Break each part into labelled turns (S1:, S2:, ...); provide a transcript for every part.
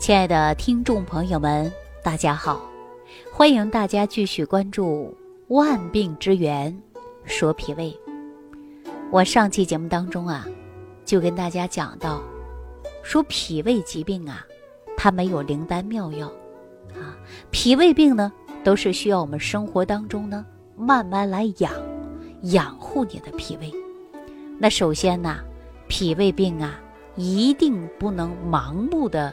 S1: 亲爱的听众朋友们，大家好！欢迎大家继续关注《万病之源说脾胃》。我上期节目当中啊，就跟大家讲到，说脾胃疾病啊，它没有灵丹妙药啊，脾胃病呢，都是需要我们生活当中呢，慢慢来养，养护你的脾胃。那首先呢，脾胃病啊，一定不能盲目的。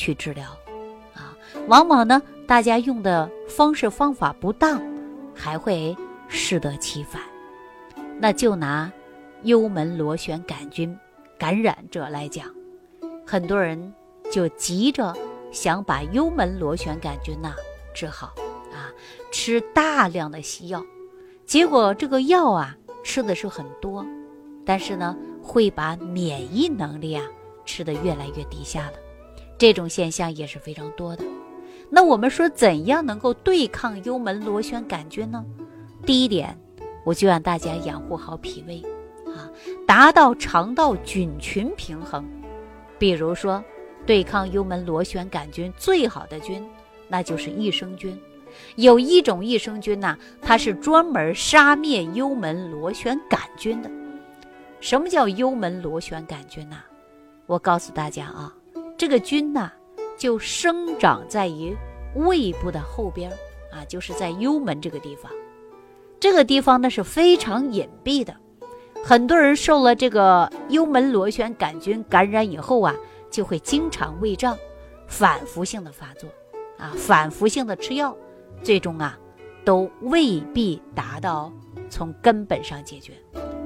S1: 去治疗，啊，往往呢，大家用的方式方法不当，还会适得其反。那就拿幽门螺旋杆菌感染者来讲，很多人就急着想把幽门螺旋杆菌呐治好，啊，吃大量的西药，结果这个药啊吃的是很多，但是呢，会把免疫能力啊吃得越来越低下了。这种现象也是非常多的。那我们说，怎样能够对抗幽门螺旋杆菌呢？第一点，我就让大家养护好脾胃，啊，达到肠道菌群平衡。比如说，对抗幽门螺旋杆菌最好的菌，那就是益生菌。有一种益生菌呐，它是专门杀灭幽门螺旋杆菌的。什么叫幽门螺旋杆菌呐？我告诉大家啊。这个菌呢，就生长在于胃部的后边啊，就是在幽门这个地方。这个地方呢是非常隐蔽的，很多人受了这个幽门螺旋杆菌感染以后啊，就会经常胃胀，反复性的发作啊，反复性的吃药，最终啊，都未必达到从根本上解决。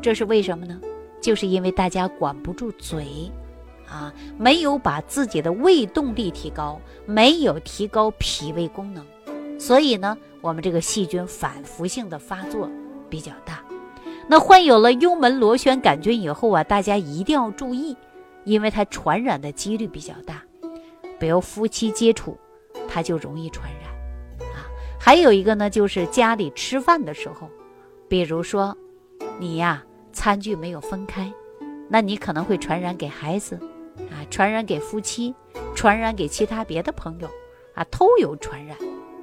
S1: 这是为什么呢？就是因为大家管不住嘴。啊，没有把自己的胃动力提高，没有提高脾胃功能，所以呢，我们这个细菌反复性的发作比较大。那患有了幽门螺旋杆菌以后啊，大家一定要注意，因为它传染的几率比较大，比如夫妻接触，它就容易传染。啊，还有一个呢，就是家里吃饭的时候，比如说你呀，餐具没有分开，那你可能会传染给孩子。啊，传染给夫妻，传染给其他别的朋友，啊，都有传染，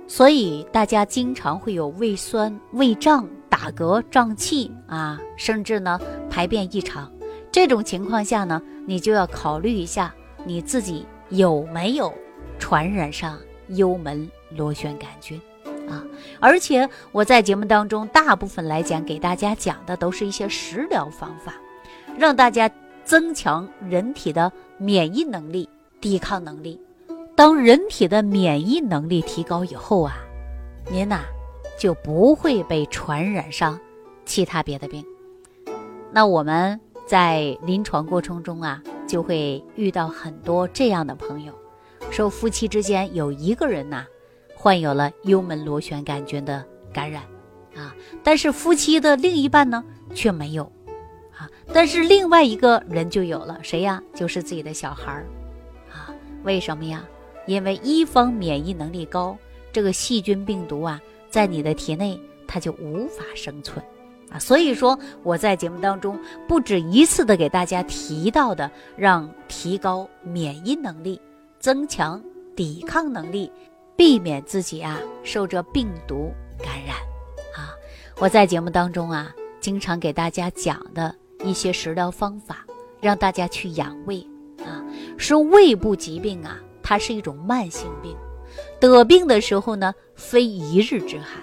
S1: 所以大家经常会有胃酸、胃胀、打嗝、胀气啊，甚至呢排便异常。这种情况下呢，你就要考虑一下你自己有没有传染上幽门螺旋杆菌啊。而且我在节目当中大部分来讲给大家讲的都是一些食疗方法，让大家。增强人体的免疫能力、抵抗能力。当人体的免疫能力提高以后啊，您呐就不会被传染上其他别的病。那我们在临床过程中啊，就会遇到很多这样的朋友，说夫妻之间有一个人呐患有了幽门螺旋杆菌的感染啊，但是夫妻的另一半呢却没有。但是另外一个人就有了谁呀？就是自己的小孩儿，啊，为什么呀？因为一方免疫能力高，这个细菌病毒啊，在你的体内它就无法生存，啊，所以说我在节目当中不止一次的给大家提到的，让提高免疫能力，增强抵抗能力，避免自己啊受这病毒感染，啊，我在节目当中啊经常给大家讲的。一些食疗方法，让大家去养胃啊。说胃部疾病啊，它是一种慢性病，得病的时候呢，非一日之寒，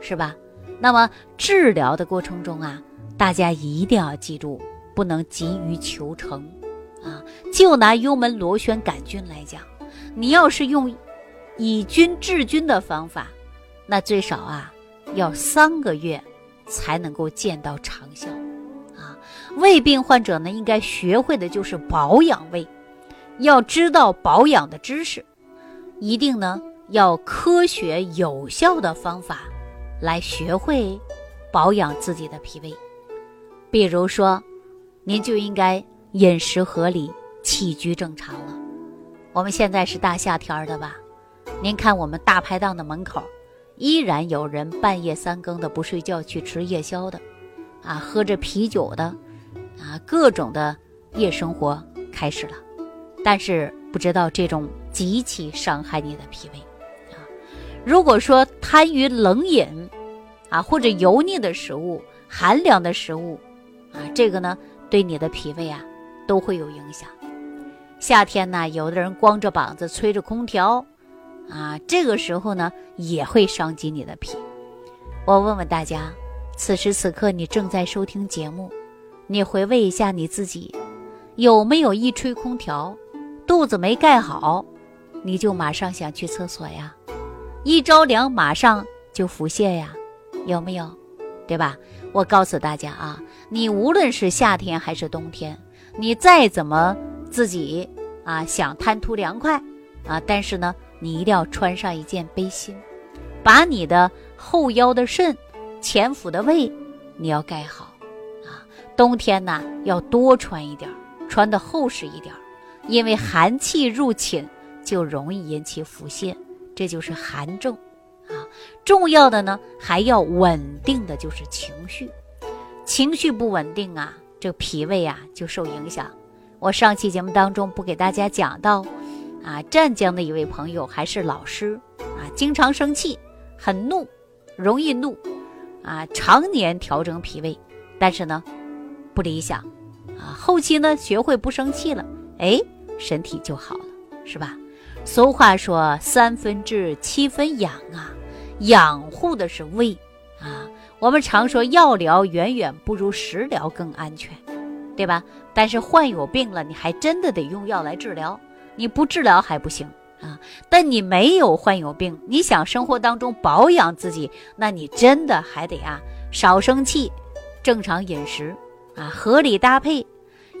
S1: 是吧？那么治疗的过程中啊，大家一定要记住，不能急于求成啊。就拿幽门螺旋杆菌来讲，你要是用以菌治菌的方法，那最少啊要三个月才能够见到长效。胃病患者呢，应该学会的就是保养胃，要知道保养的知识，一定呢要科学有效的方法来学会保养自己的脾胃。比如说，您就应该饮食合理，起居正常了。我们现在是大夏天的吧？您看我们大排档的门口，依然有人半夜三更的不睡觉去吃夜宵的，啊，喝着啤酒的。各种的夜生活开始了，但是不知道这种极其伤害你的脾胃啊。如果说贪于冷饮啊，或者油腻的食物、寒凉的食物啊，这个呢对你的脾胃啊都会有影响。夏天呢，有的人光着膀子吹着空调啊，这个时候呢也会伤及你的脾。我问问大家，此时此刻你正在收听节目，你回味一下你自己。有没有一吹空调，肚子没盖好，你就马上想去厕所呀？一着凉马上就腹泻呀？有没有？对吧？我告诉大家啊，你无论是夏天还是冬天，你再怎么自己啊想贪图凉快啊，但是呢，你一定要穿上一件背心，把你的后腰的肾、前腹的胃你要盖好。冬天呢，要多穿一点。穿的厚实一点，因为寒气入侵就容易引起腹泻，这就是寒症啊。重要的呢还要稳定的就是情绪，情绪不稳定啊，这脾胃啊就受影响。我上期节目当中不给大家讲到啊，湛江的一位朋友还是老师啊，经常生气，很怒，容易怒啊，常年调整脾胃，但是呢不理想。啊，后期呢学会不生气了，哎，身体就好了，是吧？俗话说三分治七分养啊，养护的是胃啊。我们常说药疗远远不如食疗更安全，对吧？但是患有病了，你还真的得用药来治疗，你不治疗还不行啊。但你没有患有病，你想生活当中保养自己，那你真的还得啊少生气，正常饮食啊，合理搭配。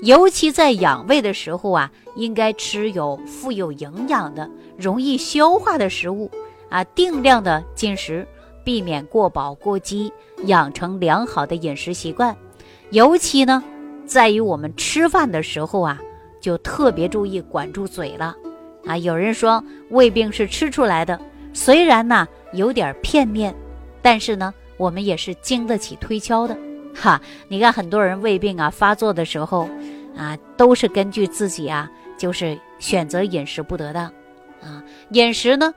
S1: 尤其在养胃的时候啊，应该吃有富有营养的、容易消化的食物啊，定量的进食，避免过饱过饥，养成良好的饮食习惯。尤其呢，在于我们吃饭的时候啊，就特别注意管住嘴了啊。有人说胃病是吃出来的，虽然呢有点片面，但是呢，我们也是经得起推敲的。哈，你看很多人胃病啊发作的时候，啊，都是根据自己啊，就是选择饮食不得当，啊，饮食呢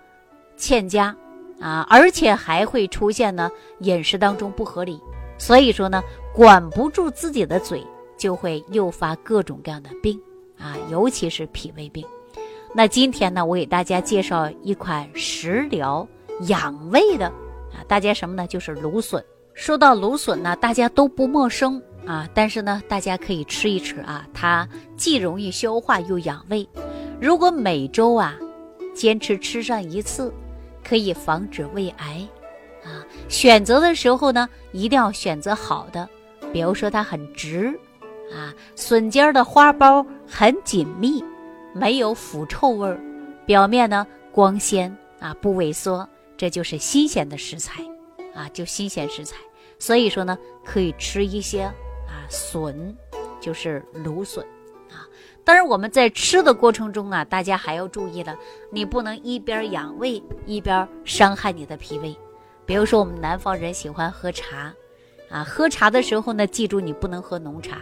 S1: 欠佳，啊，而且还会出现呢饮食当中不合理，所以说呢，管不住自己的嘴，就会诱发各种各样的病，啊，尤其是脾胃病。那今天呢，我给大家介绍一款食疗养胃的，啊，大家什么呢？就是芦笋。说到芦笋呢，大家都不陌生啊，但是呢，大家可以吃一吃啊，它既容易消化又养胃。如果每周啊，坚持吃上一次，可以防止胃癌啊。选择的时候呢，一定要选择好的，比如说它很直啊，笋尖的花苞很紧密，没有腐臭味儿，表面呢光鲜啊，不萎缩，这就是新鲜的食材。啊，就新鲜食材，所以说呢，可以吃一些啊笋，就是芦笋啊。当然我们在吃的过程中啊，大家还要注意了，你不能一边养胃一边伤害你的脾胃。比如说我们南方人喜欢喝茶，啊，喝茶的时候呢，记住你不能喝浓茶，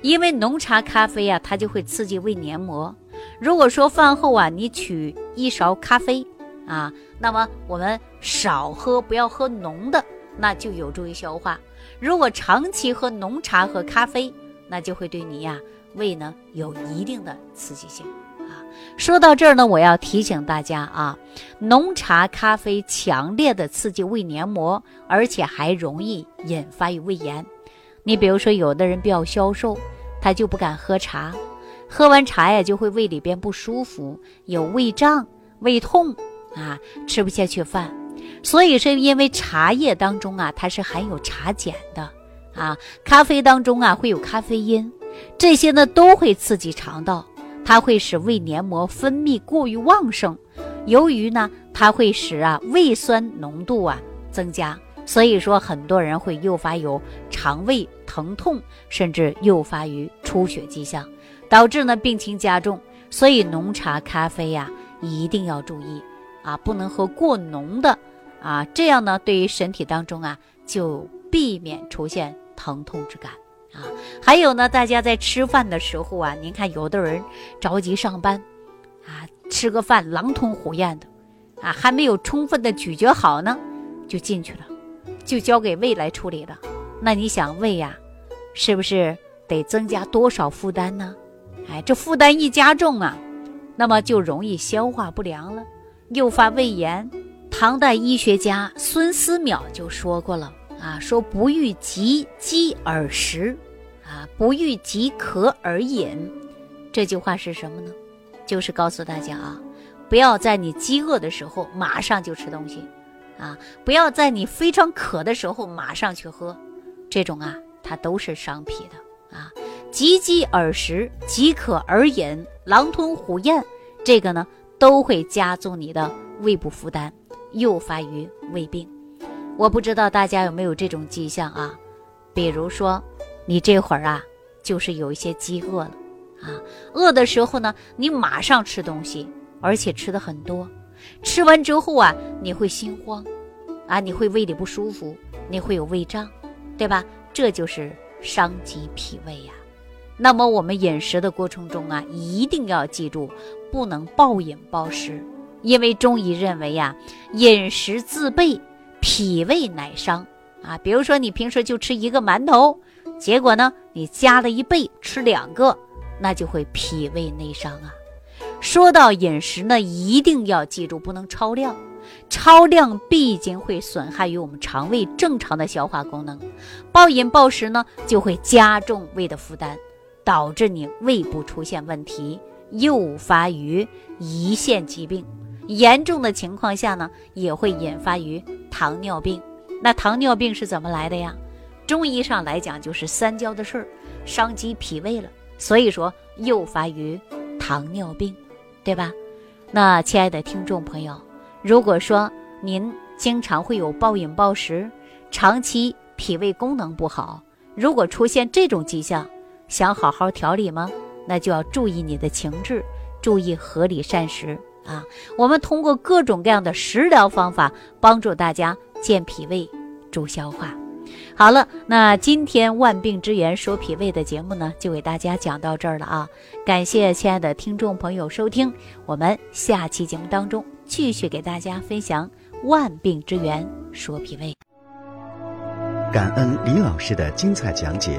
S1: 因为浓茶咖啡啊，它就会刺激胃黏膜。如果说饭后啊，你取一勺咖啡。啊，那么我们少喝，不要喝浓的，那就有助于消化。如果长期喝浓茶和咖啡，那就会对你呀胃呢有一定的刺激性啊。说到这儿呢，我要提醒大家啊，浓茶、咖啡强烈的刺激胃黏膜，而且还容易引发于胃炎。你比如说，有的人比较消瘦，他就不敢喝茶，喝完茶呀就会胃里边不舒服，有胃胀、胃痛。啊，吃不下去饭，所以是因为茶叶当中啊，它是含有茶碱的啊，咖啡当中啊会有咖啡因，这些呢都会刺激肠道，它会使胃黏膜分泌过于旺盛，由于呢它会使啊胃酸浓度啊增加，所以说很多人会诱发有肠胃疼痛，甚至诱发于出血迹象，导致呢病情加重，所以浓茶咖啡呀一定要注意。啊，不能喝过浓的，啊，这样呢，对于身体当中啊，就避免出现疼痛之感啊。还有呢，大家在吃饭的时候啊，您看有的人着急上班，啊，吃个饭狼吞虎咽的，啊，还没有充分的咀嚼好呢，就进去了，就交给胃来处理了。那你想胃呀，是不是得增加多少负担呢？哎，这负担一加重啊，那么就容易消化不良了，诱发胃炎。唐代医学家孙思邈就说过了啊，说不欲急饥而食，啊，不欲即渴而饮。这句话是什么呢？就是告诉大家啊，不要在你饥饿的时候马上就吃东西，啊，不要在你非常渴的时候马上去喝，这种啊，它都是伤脾的啊。急饥而食，即渴而饮，狼吞虎咽，这个呢都会加重你的胃部负担，诱发于胃病。我不知道大家有没有这种迹象啊？比如说，你这会儿啊，就是有一些饥饿了啊，饿的时候呢，你马上吃东西，而且吃的很多，吃完之后啊，你会心慌，啊，你会胃里不舒服，你会有胃胀，对吧？这就是伤及脾胃呀。那么我们饮食的过程中啊，一定要记住，不能暴饮暴食，因为中医认为呀，饮食自备，脾胃乃伤啊。比如说你平时就吃一个馒头，结果呢，你加了一倍吃两个，那就会脾胃内伤啊。说到饮食呢，一定要记住，不能超量，超量必经会损害于我们肠胃正常的消化功能，暴饮暴食呢，就会加重胃的负担。导致你胃部出现问题，诱发于胰腺疾病，严重的情况下呢，也会引发于糖尿病。那糖尿病是怎么来的呀？中医上来讲，就是三焦的事儿，伤及脾胃了，所以说诱发于糖尿病，对吧？那亲爱的听众朋友，如果说您经常会有暴饮暴食，长期脾胃功能不好，如果出现这种迹象，想好好调理吗？那就要注意你的情志，注意合理膳食啊！我们通过各种各样的食疗方法，帮助大家健脾胃、助消化。好了，那今天万病之源说脾胃的节目呢，就给大家讲到这儿了啊！感谢亲爱的听众朋友收听，我们下期节目当中继续给大家分享万病之源说脾胃。
S2: 感恩李老师的精彩讲解。